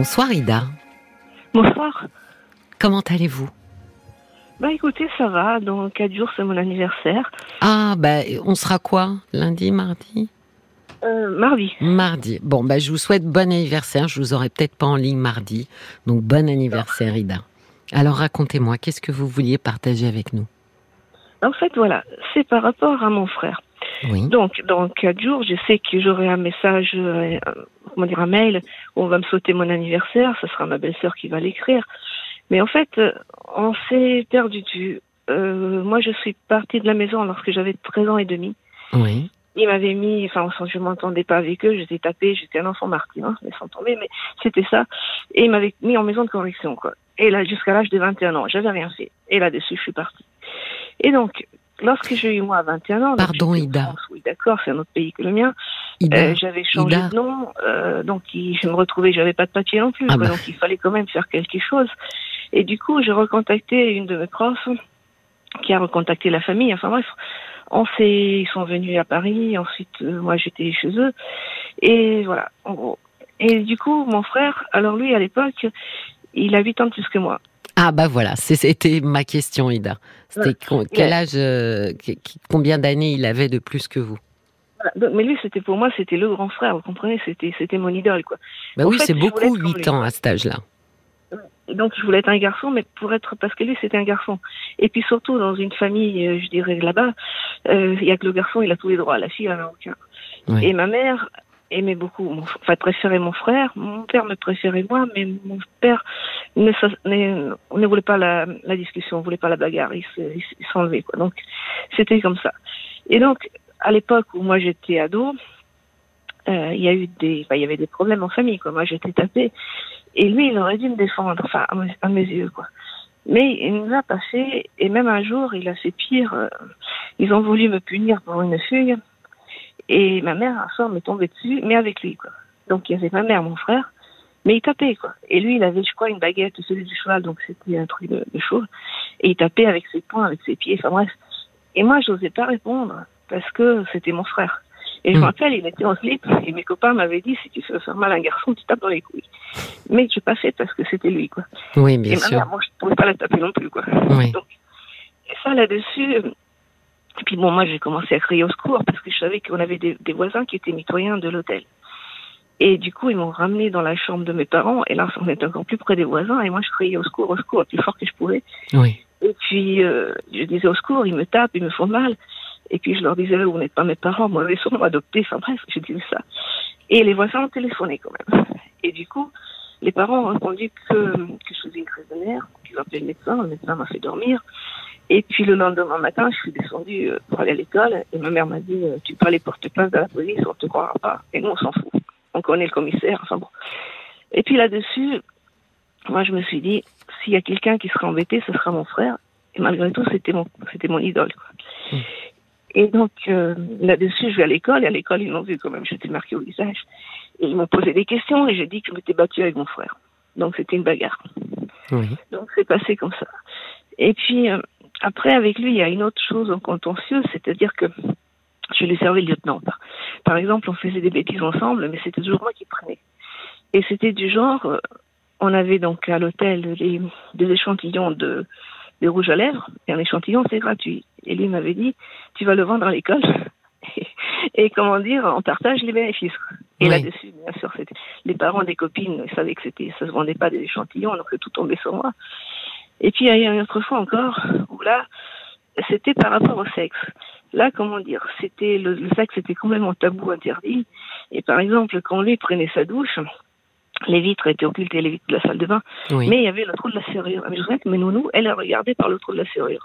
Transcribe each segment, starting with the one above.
Bonsoir Ida. Bonsoir. Comment allez-vous? Bah écoutez, ça va. Dans 4 jours, c'est mon anniversaire. Ah, bah on sera quoi? Lundi, mardi? Euh, mardi. Mardi. Bon, bah je vous souhaite bon anniversaire. Je vous aurai peut-être pas en ligne mardi. Donc bon anniversaire Ida. Alors racontez-moi, qu'est-ce que vous vouliez partager avec nous? En fait, voilà, c'est par rapport à mon frère. Oui. Donc, dans 4 jours, je sais que j'aurai un message, euh, comment dire, un mail où on va me sauter mon anniversaire. Ce sera ma belle-sœur qui va l'écrire. Mais en fait, euh, on s'est perdu vue. Euh, moi, je suis partie de la maison lorsque j'avais 13 ans et demi. Oui. Ils m'avaient mis, enfin, je m'entendais pas avec eux, j'étais tapée, j'étais un enfant martyr, hein, laissant tomber, mais c'était ça. Et ils m'avaient mis en maison de correction, quoi. Et là, jusqu'à l'âge de 21 ans, j'avais rien fait. Et là-dessus, je suis partie. Et donc, lorsque j'ai eu moi 21 ans, Pardon, Ida. France, oui, d'accord, c'est un autre pays que le mien. Euh, j'avais changé Ida. de nom, euh, donc il- je me retrouvais, j'avais pas de papier non plus, Ah quoi, bah. donc il fallait quand même faire quelque chose. Et du coup, j'ai recontacté une de mes profs qui a recontacté la famille. Enfin bref, on s'est, ils sont venus à Paris. Ensuite, euh, moi j'étais chez eux, et voilà, en gros. Et du coup, mon frère, alors lui à l'époque, il a 8 ans de plus que moi. Ah bah voilà, c'était ma question Ida. C'était quel âge, euh, combien d'années il avait de plus que vous? Voilà. Mais lui, c'était pour moi, c'était le grand frère. Vous comprenez C'était, c'était mon idole, quoi. Bah En oui, c'est beaucoup être comme 8 lui. ans à cet âge-là. Donc je voulais être un garçon, mais pour être parce que lui c'était un garçon. Et puis surtout dans une famille, euh, je dirais là-bas, euh, il y a que le garçon, il a tous les droits, la fille elle en a aucun. Oui. Et ma mère aimait beaucoup, enfin préférait mon frère, mon père me préférait moi, mais mon père ne, ne, ne voulait pas la, la discussion, ne voulait pas la bagarre, il s'enlevait quoi. Donc c'était comme ça. Et donc à l'époque où moi j'étais ado, euh, il y a eu des, il y avait des problèmes en famille quoi. Moi j'étais tapée. Et lui, il aurait dû me défendre, enfin, à mes, à mes yeux, quoi. Mais il nous a passé, et même un jour, il a fait pire. euh, ils ont voulu me punir pour une fugue, et ma mère, un soir, m'est tombée dessus, mais avec lui, quoi. Donc, il y avait ma mère, mon frère, mais il tapait, quoi. Et lui, il avait, je crois, une baguette, celui du cheval, donc c'était un truc de, de chaud. Et il tapait avec ses poings, avec ses pieds, enfin bref. Et moi, j'osais pas répondre, parce que c'était mon frère. Et je Mm. me rappelle, il était en slip, et mes copains m'avaient dit, si tu veux faire mal à un garçon, tu tapes dans les couilles. Mais je pas fait parce que c'était lui, quoi. Oui, et bien ma sûr. mère, moi, je pouvais pas la taper non plus, quoi. Oui. Donc, et ça, là-dessus, et puis bon, moi, j'ai commencé à crier au secours parce que je savais qu'on avait des, des voisins qui étaient mitoyens de l'hôtel. Et du coup, ils m'ont ramené dans la chambre de mes parents, et là, on était encore plus près des voisins, et moi, je criais au secours, au secours, le plus fort que je pouvais. Oui. Et puis, euh, je disais au secours, ils me tapent, ils me font mal. Et puis, je leur disais, vous n'êtes pas mes parents, moi, ils sont adoptés. Enfin, bref, je disais ça. Et les voisins ont téléphoné quand même. Et du coup, les parents ont répondu que, que je faisais une crise de nerfs, qu'ils ont appelé le médecin, le médecin m'a fait dormir. Et puis, le lendemain matin, je suis descendue euh, pour aller à l'école, et ma mère m'a dit, euh, tu peux aller porter plainte à la police, on te croira pas. Et nous, on s'en fout. On connaît le commissaire, enfin bon. Et puis là-dessus, moi, je me suis dit, s'il y a quelqu'un qui sera embêté, ce sera mon frère. Et malgré tout, c'était mon, c'était mon idole. Quoi. Mm. Et donc, euh, là-dessus, je vais à l'école, et à l'école, ils l'ont vu quand même, j'étais marquée au visage. Et ils m'ont posé des questions, et j'ai dit que je m'étais battue avec mon frère. Donc, c'était une bagarre. Donc, c'est passé comme ça. Et puis, euh, après, avec lui, il y a une autre chose en contentieux, c'est-à-dire que je lui servais le lieutenant. Par, exemple, on faisait des bêtises ensemble, mais c'était toujours moi qui prenais. Et c'était du genre, euh, on avait donc à l'hôtel des échantillons de, de rouge à lèvres, et un échantillon, c'est gratuit. Et lui m'avait dit, tu vas le vendre à l'école. Et, et comment dire, on partage les bénéfices. Et Oui. là-dessus, bien sûr, c'était les parents des copines ils savaient que c'était, ça se vendait pas des échantillons, donc tout tombait sur moi. Et puis il y a une autre fois encore où là, c'était par rapport au sexe. Là, comment dire, c'était le, le sexe était complètement tabou, interdit. Et par exemple, quand lui prenait sa douche, les vitres étaient occultées, les vitres de la salle de bain, Oui. mais il y avait le trou de la serrure. Mais je que mes nounous, elle a regardé par le trou de la serrure.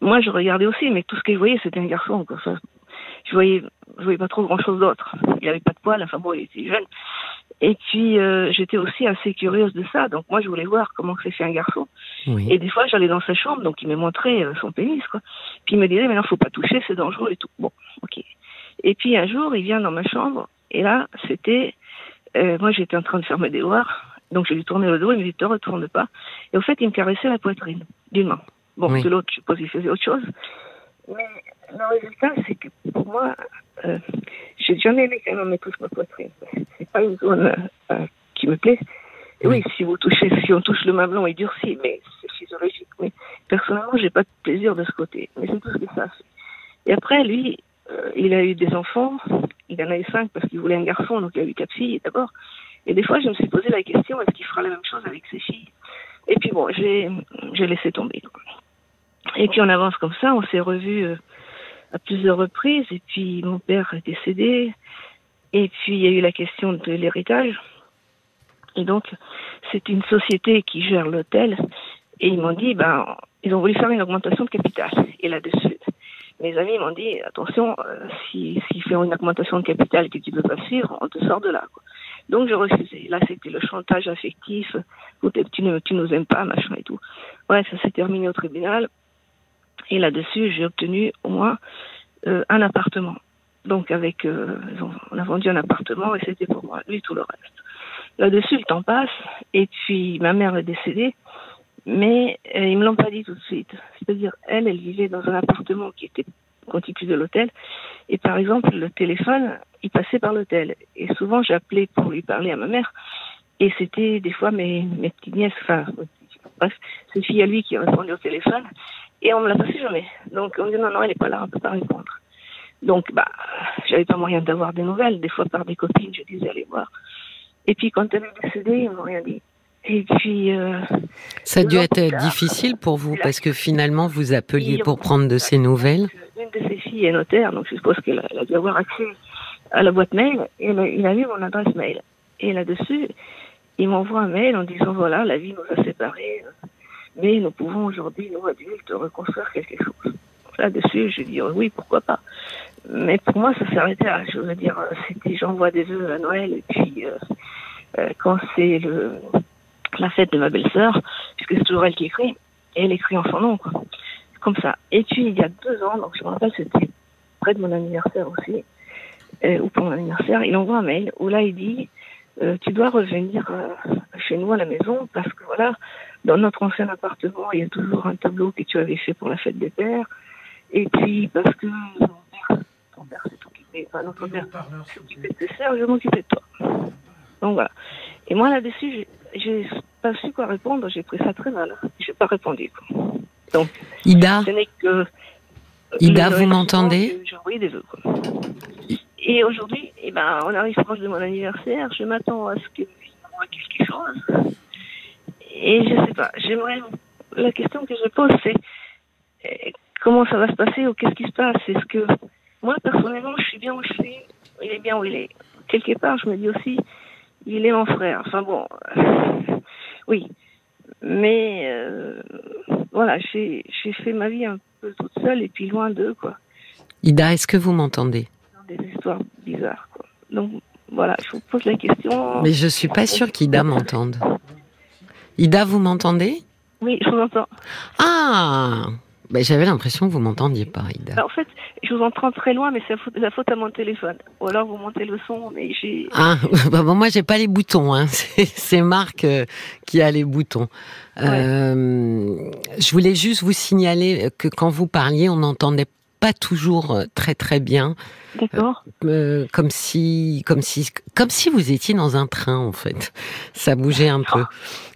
Moi, je regardais aussi, mais tout ce que je voyais, c'était un garçon. Quoi. Enfin, je voyais, je voyais pas trop grand-chose d'autre. Il avait pas de poils, enfin bon, il était jeune. Et puis, euh, j'étais aussi assez curieuse de ça. Donc moi, je voulais voir comment c'est fait un garçon. Oui. Et des fois, j'allais dans sa chambre, donc il me montrait euh, son pénis, quoi. Puis il me disait, mais non, faut pas toucher, c'est dangereux et tout. Bon, ok. Et puis un jour, il vient dans ma chambre, et là, c'était, euh, moi, j'étais en train de faire mes devoirs, donc je lui tournais le dos, il me dit, te retourne pas. Et au fait, il me caressait la poitrine, d'une main. Bon, Oui. de l'autre, je suppose, il faisait autre chose. Mais le résultat, c'est que pour moi, euh, j'ai jamais aimé qu'un homme me touche ma poitrine. C'est pas une zone euh, qui me plaît. Oui, si vous touchez, si on touche le mamelon, il durcit, mais c'est physiologique. Mais personnellement, j'ai pas de plaisir de ce côté. Mais c'est tout ce que ça fait. Et après, lui, euh, il a eu des enfants. Il en a eu cinq parce qu'il voulait un garçon, donc il a eu quatre filles d'abord. Et des fois, je me suis posé la question est-ce qu'il fera la même chose avec ses filles? Et puis bon, j'ai j'ai laissé tomber. Et puis on avance comme ça. On s'est revus euh, à plusieurs reprises. Et puis mon père est décédé. Et puis il y a eu la question de l'héritage. Et donc, c'est une société qui gère l'hôtel. Et ils m'ont dit, ben, ils ont voulu faire une augmentation de capital. Et là-dessus, mes amis m'ont dit, attention, euh, s'ils si, font une augmentation de capital que tu ne peux pas suivre, on te sort de là. Quoi. Donc, je refusais. Là, c'était le chantage affectif. Tu ne tu nous aimes pas, machin et tout. Ouais, ça s'est terminé au tribunal. Et là-dessus, j'ai obtenu au moins euh, un appartement. Donc, avec, euh, on a vendu un appartement et c'était pour moi. Lui, tout le reste. Là-dessus, le temps passe, et puis ma mère est décédée, mais euh, ils me l'ont pas dit tout de suite. C'est-à-dire, elle, elle vivait dans un appartement qui était contigu de l'hôtel, et par exemple, le téléphone, il passait par l'hôtel. Et souvent, j'appelais pour lui parler à ma mère, et c'était des fois mes, mes petites nièces, enfin, bref, c'est une fille à lui qui répondu au téléphone, et on me l'a passé jamais. Donc, on me dit non, non, elle n'est pas là, on peut pas répondre. Donc, bah, j'avais pas moyen d'avoir des nouvelles. Des fois, par des copines, je disais allez voir. Et puis quand elle est décédée, ils m'ont rien dit. Et puis. Euh, ça a dû être difficile pour vous parce que finalement vous appeliez pour prendre de ses nouvelles. Une de ses filles est notaire, donc je suppose qu'elle a, dû avoir accès à la boîte mail et il a vu mon adresse mail. Et là-dessus, il m'envoie un mail en disant voilà, la vie nous a séparés, mais nous pouvons aujourd'hui, nous adultes, reconstruire quelque chose. Là-dessus, je dis oui, pourquoi pas. Mais pour moi, ça s'arrêtait là. Je veux dire, c'était j'envoie des vœux à Noël et puis. Euh, euh, quand c'est le la fête de ma belle-sœur, puisque c'est toujours elle qui écrit, et elle écrit en son nom, quoi. Comme ça. Et puis, il y a deux ans, donc je me rappelle, c'était près de mon anniversaire aussi, euh, ou pour mon anniversaire, il envoie un mail où là, il dit euh, Tu dois revenir chez nous à la maison parce que voilà, dans notre ancien appartement, il y a toujours un tableau que tu avais fait pour la fête des pères. Et puis, parce que ton père s'est occupé, enfin, notre père s'est occupé de tes sœurs, je vais m'occuper de toi. Donc voilà. Et moi là-dessus, j'ai pas su quoi répondre, j'ai pris ça très mal. Je n'ai pas répondu. Donc, Ida, ce n'est que. Ida, vous m'entendez J'ai envoyé des vœux. Et aujourd'hui, eh ben, on arrive proche de mon anniversaire, je m'attends à ce que moi quelque chose. Et je sais pas, j'aimerais. La question que je pose, c'est comment ça va se passer ou qu'est-ce qui se passe Est-ce que moi, personnellement, je suis bien où je suis, il est bien où il est. Quelque part, je me dis aussi, il est mon frère. Enfin bon, euh, oui. Mais euh, voilà, j'ai fait ma vie un peu toute seule et puis loin d'eux, quoi. Ida, est-ce que vous m'entendez? Des histoires bizarres, quoi. Donc voilà, je vous pose la question. Mais je suis pas sûre qu'Ida m'entende. Ida, vous m'entendez? Oui, je vous entends. Ah ben, J'avais l'impression que vous m'entendiez pas, Ida. Ben, en fait, je vous entends très loin, mais c'est la faute à mon téléphone. Ou alors vous montez le son, mais j'ai. Ah, bah bon, moi j'ai pas les boutons. Hein. C'est Marc euh, qui a les boutons. Euh, je voulais juste vous signaler que quand vous parliez, on n'entendait pas toujours euh, très très bien. D'accord. Euh, comme si, comme si, comme si vous étiez dans un train en fait. Ça bougeait un peu.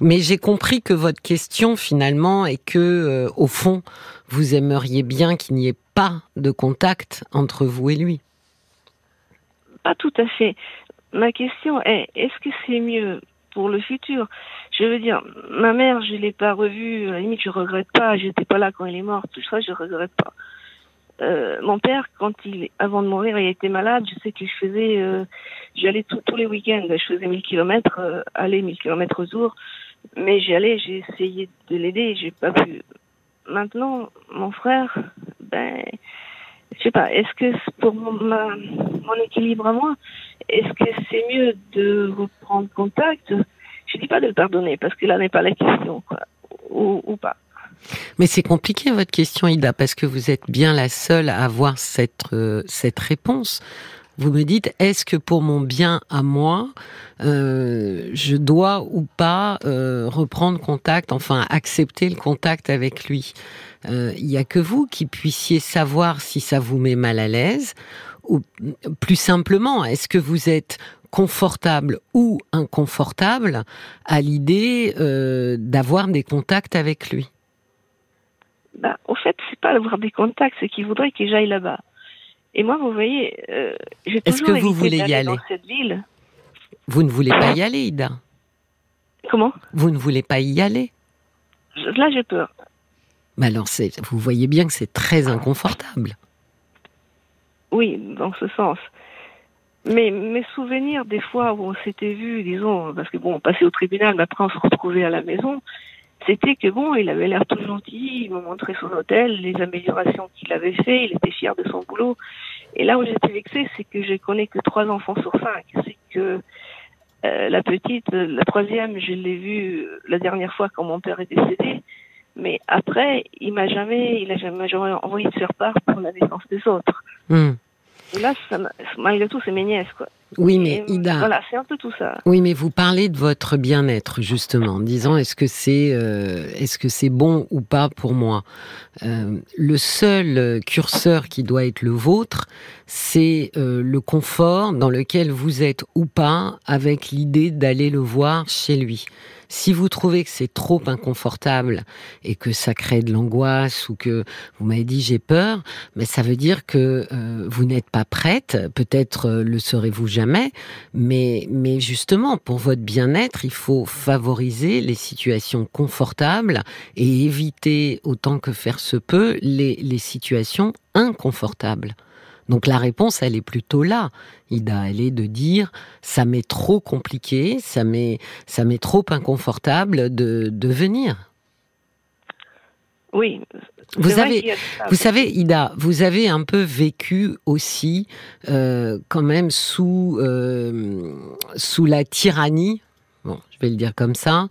Mais j'ai compris que votre question finalement est que, au fond, vous aimeriez bien qu'il n'y ait pas de contact entre vous et lui. Pas tout à fait. Ma question est est-ce que c'est mieux pour le futur? Je veux dire, ma mère, je l'ai pas revue. À la limite, je regrette pas. J'étais pas là quand elle est morte. Tout ça, je regrette pas. Euh, mon père, quand il, avant de mourir, il était malade. Je sais que je faisais, euh, j'allais tous les week-ends. Je faisais 1000 kilomètres, euh, aller 1000 kilomètres au jour. Mais j'allais, j'ai essayé de l'aider, j'ai pas pu. Maintenant, mon frère, ben, je sais pas. Est-ce que pour mon, mon équilibre à moi, est-ce que c'est mieux de reprendre contact? Je dis pas de le pardonner parce que là n'est pas la question, quoi, ou, pas. Mais c'est compliqué votre question, Ida, parce que vous êtes bien la seule à avoir cette, euh, cette réponse. Vous me dites, est-ce que pour mon bien à moi, euh, je dois ou pas euh, reprendre contact, enfin accepter le contact avec lui? Il n'y a que vous qui puissiez savoir si ça vous met mal à l'aise ou plus simplement, est-ce que vous êtes confortable ou inconfortable à l'idée euh, d'avoir des contacts avec lui? Bah, Au fait, c'est pas d'avoir des contacts, c'est qu'il voudrait que j'aille là-bas. Et moi, vous voyez, euh, j'ai toujours Est-ce que vous voulez y aller dans cette ville. Vous ne voulez pas y aller, Ida Comment? Vous ne voulez pas y aller Là, j'ai peur. Mais alors, vous voyez bien que c'est très inconfortable. Oui, dans ce sens. Mais mes souvenirs, des fois où on s'était vu, disons, parce que bon, on passait au tribunal, mais après on se retrouvait à la maison, c'était que bon, il avait l'air tout gentil, il m'a montré son hôtel, les améliorations qu'il avait fait, il était fier de son boulot. Et là où j'étais vexée, c'est que je connais que trois enfants sur cinq. C'est que euh, la petite, la troisième, je l'ai vue la dernière fois quand mon père est décédé. Mais après, il m'a jamais, il a jamais, envoyé de faire part pour la naissance des autres. Hmm. Et là, ça, malgré tout, c'est mes nièces, quoi. Oui, mais Ida. Voilà, c'est un peu tout ça. Oui, mais vous parlez de votre bien-être justement, en disant est-ce que c'est euh, est-ce que c'est bon ou pas pour moi? Euh, le seul curseur qui doit être le vôtre, c'est euh, le confort dans lequel vous êtes ou pas avec l'idée d'aller le voir chez lui. Si vous trouvez que c'est trop inconfortable et que ça crée de l'angoisse ou que vous m'avez dit j'ai peur, mais ça veut dire que euh, vous n'êtes pas prête. Peut-être euh, le serez-vous jamais, mais mais justement pour votre bien-être, il faut favoriser les situations confortables et éviter autant que faire se peut les, les situations inconfortables. Donc la réponse, elle est plutôt là, Ida. Elle est de dire, ça m'est trop compliqué, ça m'est, ça m'est trop inconfortable de, de venir. Oui. Vous avez, vous savez, Ida, vous avez un peu vécu aussi, euh, quand même sous euh, sous la tyrannie bon, je vais le dire comme ça,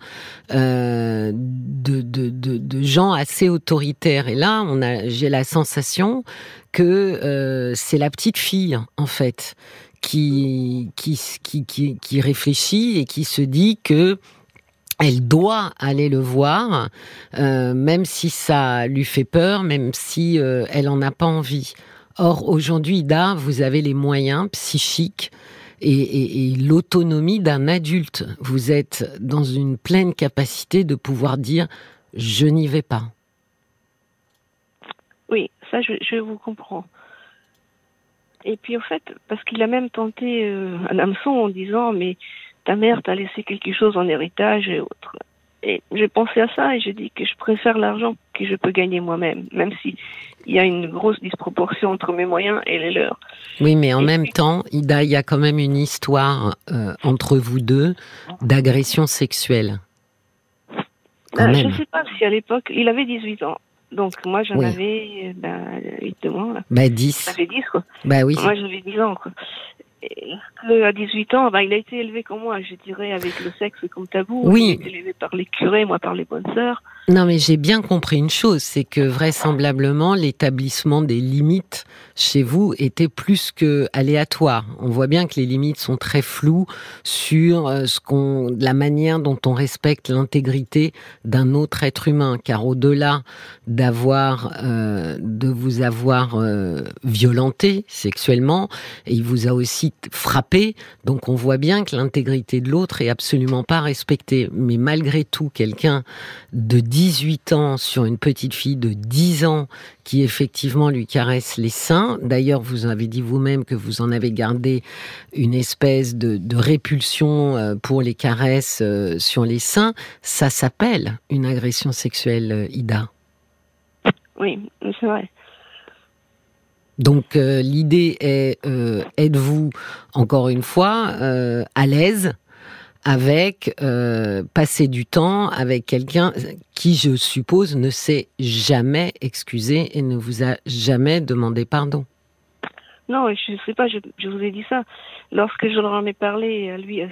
euh, de, gens assez autoritaires. Et là, j'ai la sensation que euh, c'est la petite fille, en fait, qui, qui, réfléchit et qui se dit que elle doit aller le voir, euh, même si ça lui fait peur, même si elle en a pas envie. Or, aujourd'hui, Ida, vous avez les moyens psychiques et, l'autonomie d'un adulte. Vous êtes dans une pleine capacité de pouvoir dire je n'y vais pas. Oui, ça je, vous comprends. Et puis en fait, parce qu'il a même tenté euh, un hameçon en disant mais ta mère t'a laissé quelque chose en héritage et autres. Et j'ai pensé à ça et j'ai dit que je préfère l'argent que je peux gagner moi-même, même si il y a une grosse disproportion entre mes moyens et les leurs. Oui, mais en même temps, Ida, il y a quand même une histoire euh, entre vous deux d'agression sexuelle. Ben, je ne sais pas si à l'époque, il avait 18 ans. Donc moi j'en avais ben, 8 mois. Là. Ben 10. J'avais 10 quoi. Ben oui. Moi j'avais 10 ans quoi à 18 ans, bah, il a été élevé comme moi, je dirais, avec le sexe comme tabou. Oui. Il a été élevé par les curés, moi par les bonnes sœurs. Non, mais j'ai bien compris une chose, c'est que vraisemblablement l'établissement des limites chez vous était plus que aléatoire. On voit bien que les limites sont très floues sur euh, ce qu'on, la manière dont on respecte l'intégrité d'un autre être humain, car au-delà d'avoir, euh, de vous avoir euh, violenté sexuellement, il vous a aussi frappé. Donc on voit bien que l'intégrité de l'autre est absolument pas respectée. Mais malgré tout, quelqu'un de 18 ans sur une petite fille de 10 ans qui effectivement lui caresse les seins. D'ailleurs, vous avez dit vous-même que vous en avez gardé une espèce de, répulsion euh, pour les caresses euh, sur les seins. Ça s'appelle une agression sexuelle, euh, Ida. Oui, c'est vrai. Donc l'idée est, êtes-vous encore une fois à l'aise avec euh, passer du temps avec quelqu'un qui, je suppose, ne s'est jamais excusé et ne vous a jamais demandé pardon. Non, je ne sais pas, je, vous ai dit ça. Lorsque je leur en ai parlé à lui, à,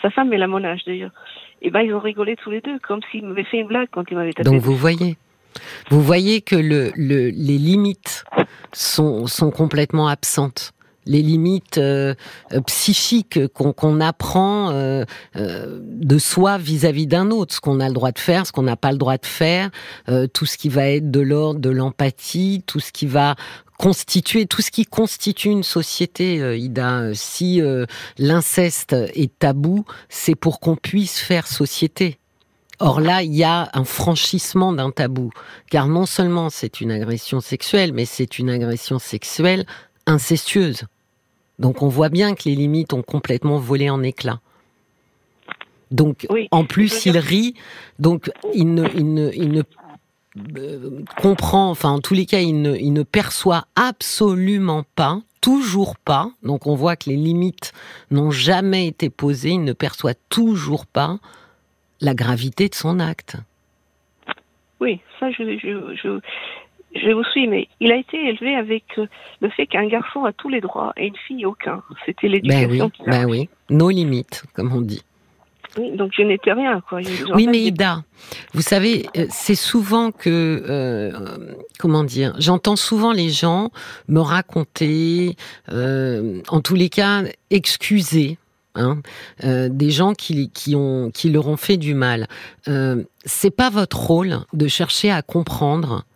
sa femme et la mon âge d'ailleurs, et eh ben ils ont rigolé tous les deux, comme s'ils m'avaient fait une blague quand ils m'avaient tapé. Donc vous voyez, vous voyez que le, le, les limites sont, sont complètement absentes les limites euh, euh, psychiques qu'on apprend euh, de soi vis-à-vis d'un autre, ce qu'on a le droit de faire, ce qu'on n'a pas le droit de faire, tout ce qui va être de l'ordre de l'empathie, tout ce qui va constituer tout ce qui constitue une société, Ida. Si l'inceste est tabou, c'est pour qu'on puisse faire société. Or là, il y a un franchissement d'un tabou, car non seulement c'est une agression sexuelle, mais c'est une agression sexuelle incestueuse. Donc on voit bien que les limites ont complètement volé en éclats. Donc en plus il rit, donc il ne, il ne, euh, comprend, enfin en tous les cas il ne, il ne perçoit absolument pas, toujours pas, donc on voit que les limites n'ont jamais été posées, il ne perçoit toujours pas la gravité de son acte. Oui, ça, je, je, je, vous suis, mais il a été élevé avec euh, le fait qu'un garçon a tous les droits et une fille aucun. C'était l'éducation. Ben oui, ben oui, nos limites, comme on dit. Oui, donc je n'étais rien, quoi. Oui, mais Ida, vous savez, euh, c'est souvent que, euh, comment dire, j'entends souvent les gens me raconter, en tous les cas, excuser Hein, euh, des gens qui, qui, ont, qui leur ont fait du mal. Euh, c'est pas votre rôle de chercher à comprendre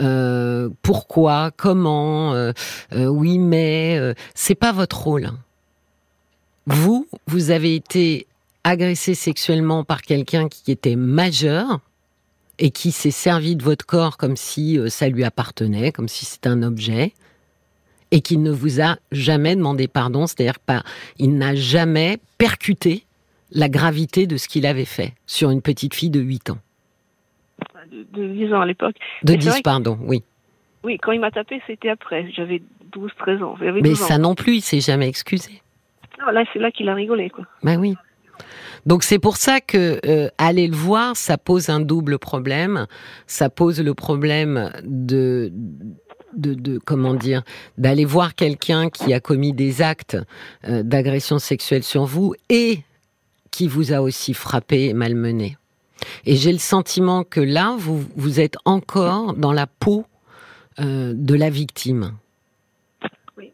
euh, pourquoi, comment, euh, oui mais c'est pas votre rôle. Vous, vous avez été agressé sexuellement par quelqu'un qui était majeur et qui s'est servi de votre corps comme si ça lui appartenait, comme si c'était un objet et qu'il ne vous a jamais demandé pardon, c'est-à-dire pas, il n'a jamais percuté la gravité de ce qu'il avait fait sur une petite fille de 8 ans. De, 10 ans à l'époque. De 10, pardon, oui. Oui, quand il m'a tapé, c'était après. J'avais 12-13 ans. Mais ça non plus, il s'est jamais excusé. Non, là, c'est là qu'il a rigolé, quoi. Ben oui. Donc c'est pour ça que euh, aller le voir, ça pose un double problème. Ça pose le problème de de, comment dire d'aller voir quelqu'un qui a commis des actes euh, d'agression sexuelle sur vous et qui vous a aussi frappé et malmené. Et j'ai le sentiment que là, vous, vous êtes encore dans la peau euh, de la victime. Oui.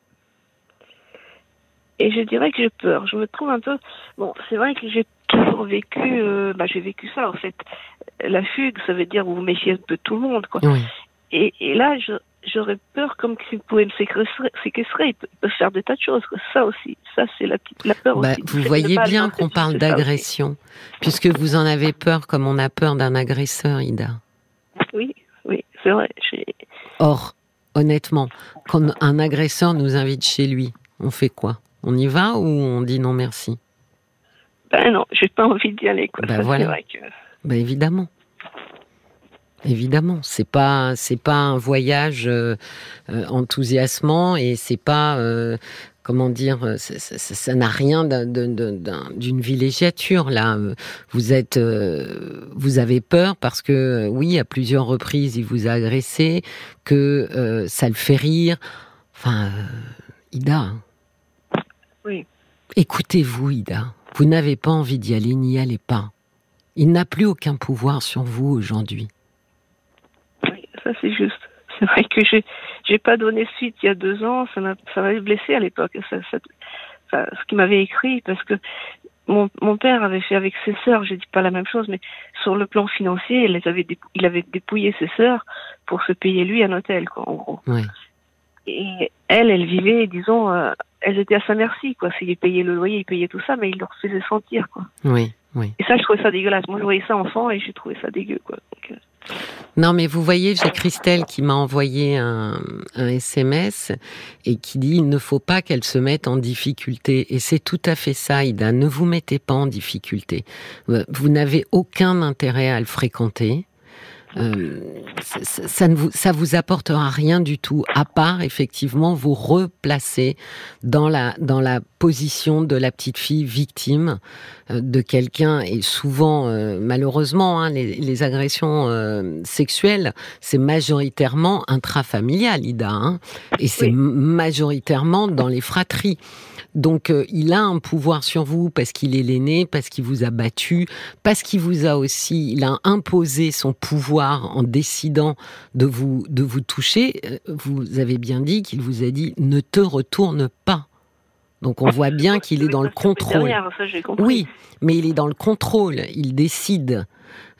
Et je dirais que j'ai peur. Je me trouve un peu. Bon, c'est vrai que j'ai toujours vécu. Euh, bah, j'ai vécu ça en fait. La fugue, ça veut dire vous méfiez un peu tout le monde, quoi. Et, et, là, je, j'aurais peur comme qu'il pouvait me séquestrer, séquestrer, il peut faire des tas de choses. Ça aussi, ça c'est la, la peur bah, aussi. Vous voyez bien qu'on parle d'agression, puisque vous en avez peur comme on a peur d'un agresseur, Ida. Oui, oui, c'est vrai. Or, honnêtement, quand un agresseur nous invite chez lui, on fait quoi? On y va ou on dit non merci? Ben non, j'ai pas envie d'y aller. Quoi. Ben voilà. Vrai que... Ben évidemment. Évidemment, c'est pas c'est pas un voyage euh, euh, enthousiasmant et c'est pas euh, comment dire ça n'a rien d'une villégiature là. Vous êtes vous avez peur parce que oui à plusieurs reprises il vous a agressé, que ça le fait rire. Enfin, Ida. Oui. Écoutez-vous, Ida. Vous n'avez pas envie d'y aller, n'y allez pas. Il n'a plus aucun pouvoir sur vous aujourd'hui ça c'est juste. C'est vrai que j'ai j'ai pas donné suite il y a deux ans, ça m'a ça m'avait blessé à l'époque. Ça, ce qu'il m'avait écrit parce que mon, mon père avait fait avec ses sœurs, j'ai dit pas la même chose, mais sur le plan financier, il, les avait, il avait dépouillé ses sœurs pour se payer lui un hôtel, quoi, en gros. Et elle, elle vivait, disons, euh, elles étaient à sa merci, quoi. S'il payait le loyer, il payait tout ça, mais il leur faisait sentir, quoi. Oui, oui. Et ça, je trouvais ça dégueulasse. Moi, je voyais ça enfant et j'ai trouvé ça dégueu, quoi. Donc, euh, non, mais vous voyez, j'ai Christelle qui m'a envoyé un, SMS et qui dit il ne faut pas qu'elle se mette en difficulté. Et c'est tout à fait ça, Ida. Ne vous mettez pas en difficulté. Vous n'avez aucun intérêt à le fréquenter. Euh, ça, ne vous, ça vous apportera rien du tout, à part effectivement vous replacer dans la dans la position de la petite fille victime euh, de quelqu'un. Et souvent euh, malheureusement hein, les, les, agressions sexuelles c'est majoritairement intrafamilial Ida hein, et c'est majoritairement dans les fratries donc euh, il a un pouvoir sur vous parce qu'il est l'aîné, parce qu'il vous a battu, parce qu'il vous a aussi, il a imposé son pouvoir en décidant de vous de vous toucher. Euh, vous avez bien dit qu'il vous a dit ne te retourne pas. Donc on voit bien qu'il est dans le contrôle. Oui, mais il est dans le contrôle. Il décide.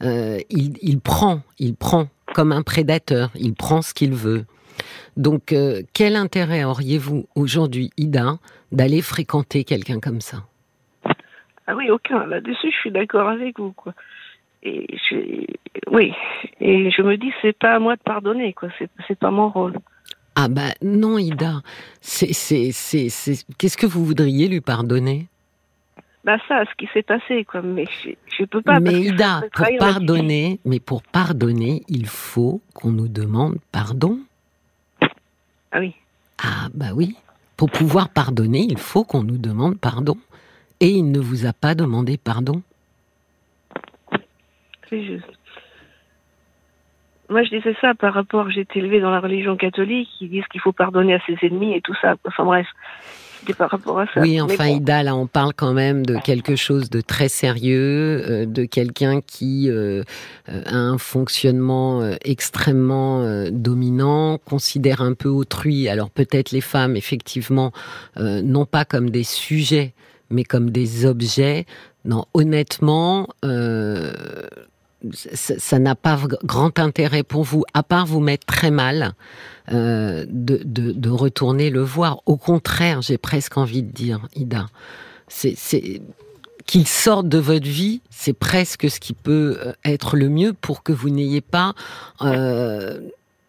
Euh, il, il prend, il prend comme un prédateur. Il prend ce qu'il veut. Donc, euh, quel intérêt auriez-vous aujourd'hui, Ida, d'aller fréquenter quelqu'un comme ça? Ah oui, aucun. Là-dessus, je suis d'accord avec vous, quoi. Et je, oui, et je me dis, c'est pas à moi de pardonner, quoi. C'est, pas mon rôle. Ah bah non, Ida. C'est, c'est, c'est, c'est... Qu'est-ce que vous voudriez lui pardonner? Bah ça, ce qui s'est passé, quoi. Mais je, je peux pas. Mais Ida, pour pardonner, mais pour pardonner, il faut qu'on nous demande pardon. Ah oui. Ah bah oui. Pour pouvoir pardonner, il faut qu'on nous demande pardon. Et il ne vous a pas demandé pardon. C'est juste. Moi, je disais ça par rapport, j'ai été élevée dans la religion catholique, ils disent qu'il faut pardonner à ses ennemis et tout ça. Enfin bref, c'était par rapport à ça. Oui, enfin, bon. Ida, là, on parle quand même de quelque chose de très sérieux, euh, de quelqu'un qui euh, euh, a un fonctionnement extrêmement euh, dominant, considère un peu autrui. Alors peut-être les femmes, effectivement, non pas comme des sujets, mais comme des objets. Non, honnêtement, ça n'a pas grand intérêt pour vous, à part vous mettre très mal, euh, de, de, de retourner le voir. Au contraire, j'ai presque envie de dire, Ida, c'est c'est- qu'il sorte de votre vie, c'est presque ce qui peut euh, être le mieux pour que vous n'ayez pas euh,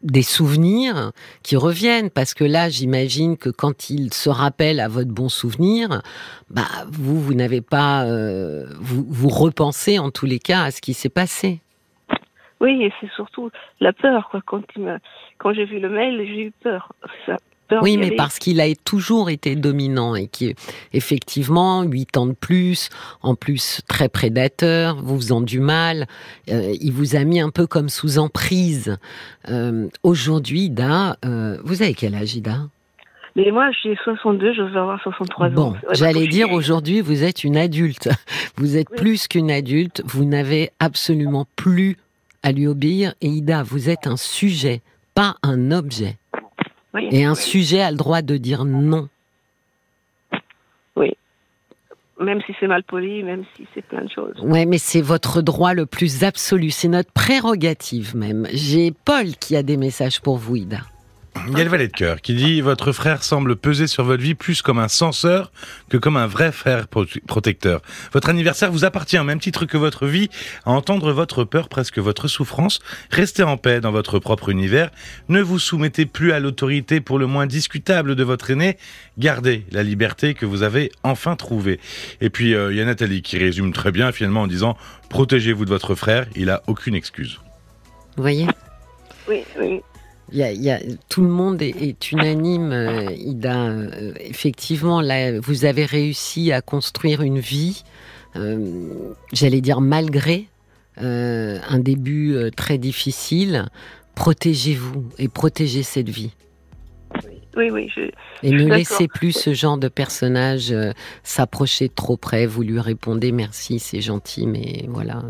des souvenirs qui reviennent. Parce que là, j'imagine que quand il se rappelle à votre bon souvenir, bah vous, vous n'avez pas, euh, vous, vous repensez en tous les cas à ce qui s'est passé. Oui, et c'est surtout la peur, quoi. Quand, il quand j'ai vu le mail, j'ai eu peur. Ça. Peur Oui, mais parce qu'il a toujours été dominant et qui, effectivement, huit ans de plus, en plus très prédateur, vous faisant du mal, euh, il vous a mis un peu comme sous emprise. Euh, Aujourd'hui, Ida, euh, vous avez quel âge, Ida? Mais moi, j'ai 62, je vais avoir 63 ans. Bon, vrai, j'allais dire suis- aujourd'hui, vous êtes une adulte. Vous êtes Oui. plus qu'une adulte. Vous n'avez absolument plus à lui obéir. Et Ida, vous êtes un sujet, pas un objet. Oui, Et un oui. sujet a le droit de dire non. Même si c'est mal poli, même si c'est plein de choses. Ouais, mais c'est votre droit le plus absolu. C'est notre prérogative même. J'ai Paul qui a des messages pour vous, Ida. Il y a le valet de cœur qui dit Votre frère semble peser sur votre vie plus comme un censeur que comme un vrai frère pro- protecteur. Votre anniversaire vous appartient au même titre que votre vie, à entendre votre peur, presque votre souffrance. Restez en paix dans votre propre univers. Ne vous soumettez plus à l'autorité pour le moins discutable de votre aîné. Gardez la liberté que vous avez enfin trouvée. Et puis, euh, il y a Nathalie qui résume très bien finalement en disant Protégez-vous de votre frère, il a aucune excuse. Vous voyez? Oui, oui. Y a, y a- tout le monde est, est unanime, euh, Ida. Euh, effectivement, là, vous avez réussi à construire une vie, euh, j'allais dire malgré un début très difficile. Protégez-vous et protégez cette vie. Oui, oui, je, Et ne laissez plus ce genre de personnage s'approcher trop près. Vous lui répondez merci, c'est gentil, mais voilà,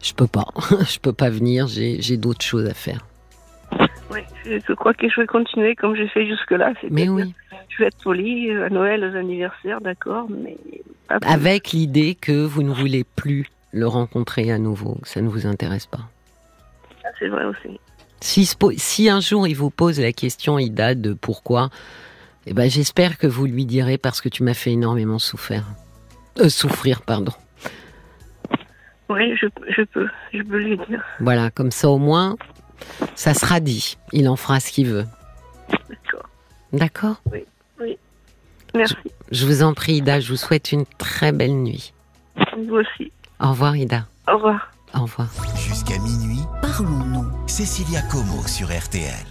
je peux pas, je peux pas venir. J'ai d'autres choses à faire. Oui, je, crois que je vais continuer comme j'ai fait jusque-là. Mais c'est-à-dire, oui, Je vais être polie euh, à Noël, aux anniversaires, d'accord, mais pas plus. avec l'idée que vous ne voulez plus le rencontrer à nouveau, ça ne vous intéresse pas. C'est vrai aussi. Si, un jour il vous pose la question, Ida, de pourquoi, eh ben, j'espère que vous lui direz parce que tu m'as fait énormément souffrir. Euh, souffrir, pardon. Oui, je, je peux, je peux lui dire. Voilà, comme ça au moins, ça sera dit. Il en fera ce qu'il veut. D'accord. D'accord? Merci. Je vous en prie, Ida, je vous souhaite une très belle nuit. Vous aussi. Au revoir, Ida. Au revoir. Au revoir. Jusqu'à minuit, Parlons-nous. Cécilia Como sur RTL.